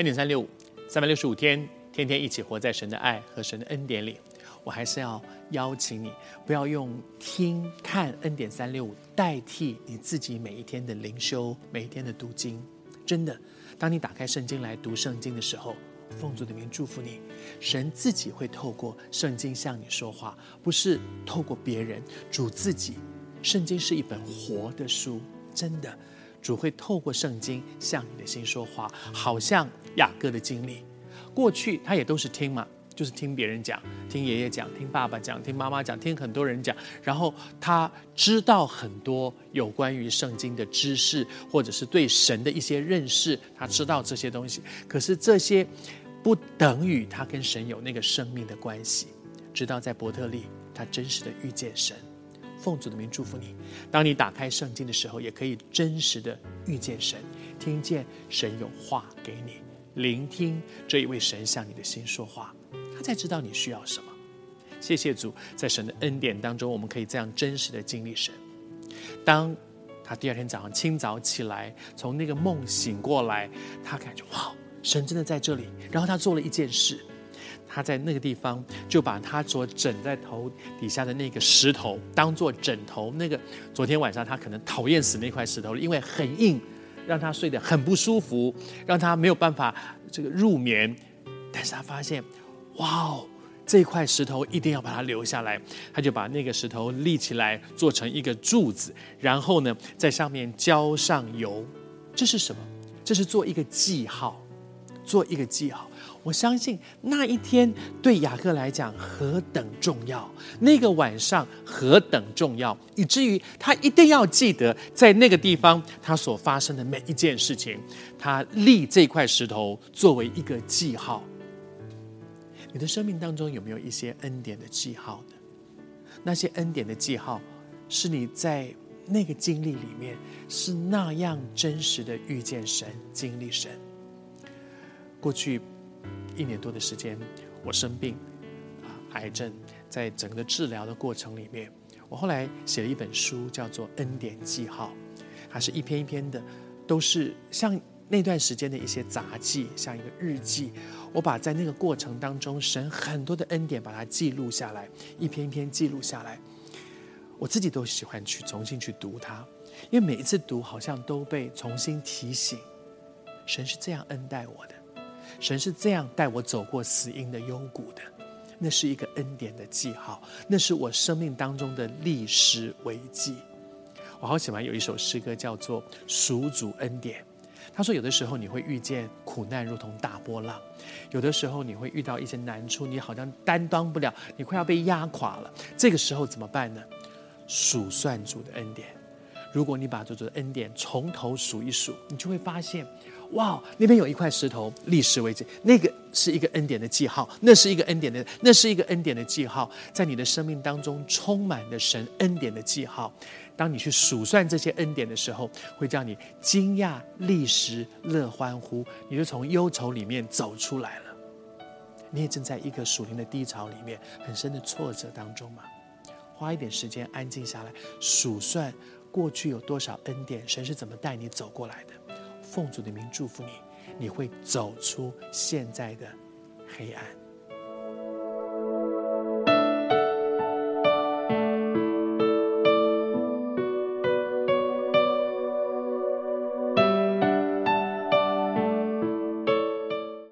恩典三六五，三百六十五天，天天一起活在神的爱和神的恩典里。我还是要邀请你，不要用听看恩典三六五代替你自己每一天的灵修，每一天的读经。真的，当你打开圣经来读圣经的时候，奉主的名祝福你，神自己会透过圣经向你说话，不是透过别人，主自己。圣经是一本活的书，真的，主会透过圣经向你的心说话，好像雅各的经历，过去他也都是听嘛。就是听别人讲，听爷爷讲，听爸爸讲，听妈妈讲，听很多人讲，然后他知道很多有关于圣经的知识，或者是对神的一些认识，他知道这些东西。可是这些不等于他跟神有那个生命的关系。直到在伯特利，他真实的遇见神。奉主的名祝福你，当你打开圣经的时候，也可以真实的遇见神，听见神有话给你，聆听这一位神向你的心说话。他才知道你需要什么。谢谢主，在神的恩典当中，我们可以这样真实的经历神。当他第二天早上清早起来，从那个梦醒过来，他感觉哇，神真的在这里。然后他做了一件事，他在那个地方就把他所枕在头底下的那个石头当做枕头。那个昨天晚上他可能讨厌死那块石头了，因为很硬，让他睡得很不舒服，让他没有办法这个入眠。但是他发现。哇哦！这块石头一定要把它留下来。他就把那个石头立起来，做成一个柱子，然后呢，在上面浇上油。这是什么？这是做一个记号，做一个记号。我相信那一天对雅各来讲何等重要，那个晚上何等重要，以至于他一定要记得在那个地方他所发生的每一件事情。他立这块石头作为一个记号。你的生命当中有没有一些恩典的记号呢？那些恩典的记号，是你在那个经历里面是那样真实的遇见神、经历神。过去一年多的时间，我生病啊，癌症，在整个治疗的过程里面，我后来写了一本书，叫做《恩典记号》，它是一篇一篇的，都是像。那段时间的一些杂记，像一个日记，我把在那个过程当中神很多的恩典把它记录下来，一篇一篇记录下来。我自己都喜欢去重新去读它，因为每一次读好像都被重新提醒，神是这样恩待我的，神是这样带我走过死荫的幽谷的，那是一个恩典的记号，那是我生命当中的历史危机。我好喜欢有一首诗歌叫做《赎主恩典》。他说：“有的时候你会遇见苦难如同大波浪，有的时候你会遇到一些难处，你好像担当不了，你快要被压垮了。这个时候怎么办呢？数算主的恩典。如果你把主的恩典从头数一数，你就会发现，哇，那边有一块石头，历史为止，那个是一个恩典的记号，那是一个恩典的，那是一个恩典的记号，在你的生命当中充满了神恩典的记号。”当你去数算这些恩典的时候，会叫你惊讶、立时、乐欢呼，你就从忧愁里面走出来了。你也正在一个属灵的低潮里面，很深的挫折当中嘛。花一点时间安静下来，数算过去有多少恩典，神是怎么带你走过来的。奉主的名祝福你，你会走出现在的黑暗。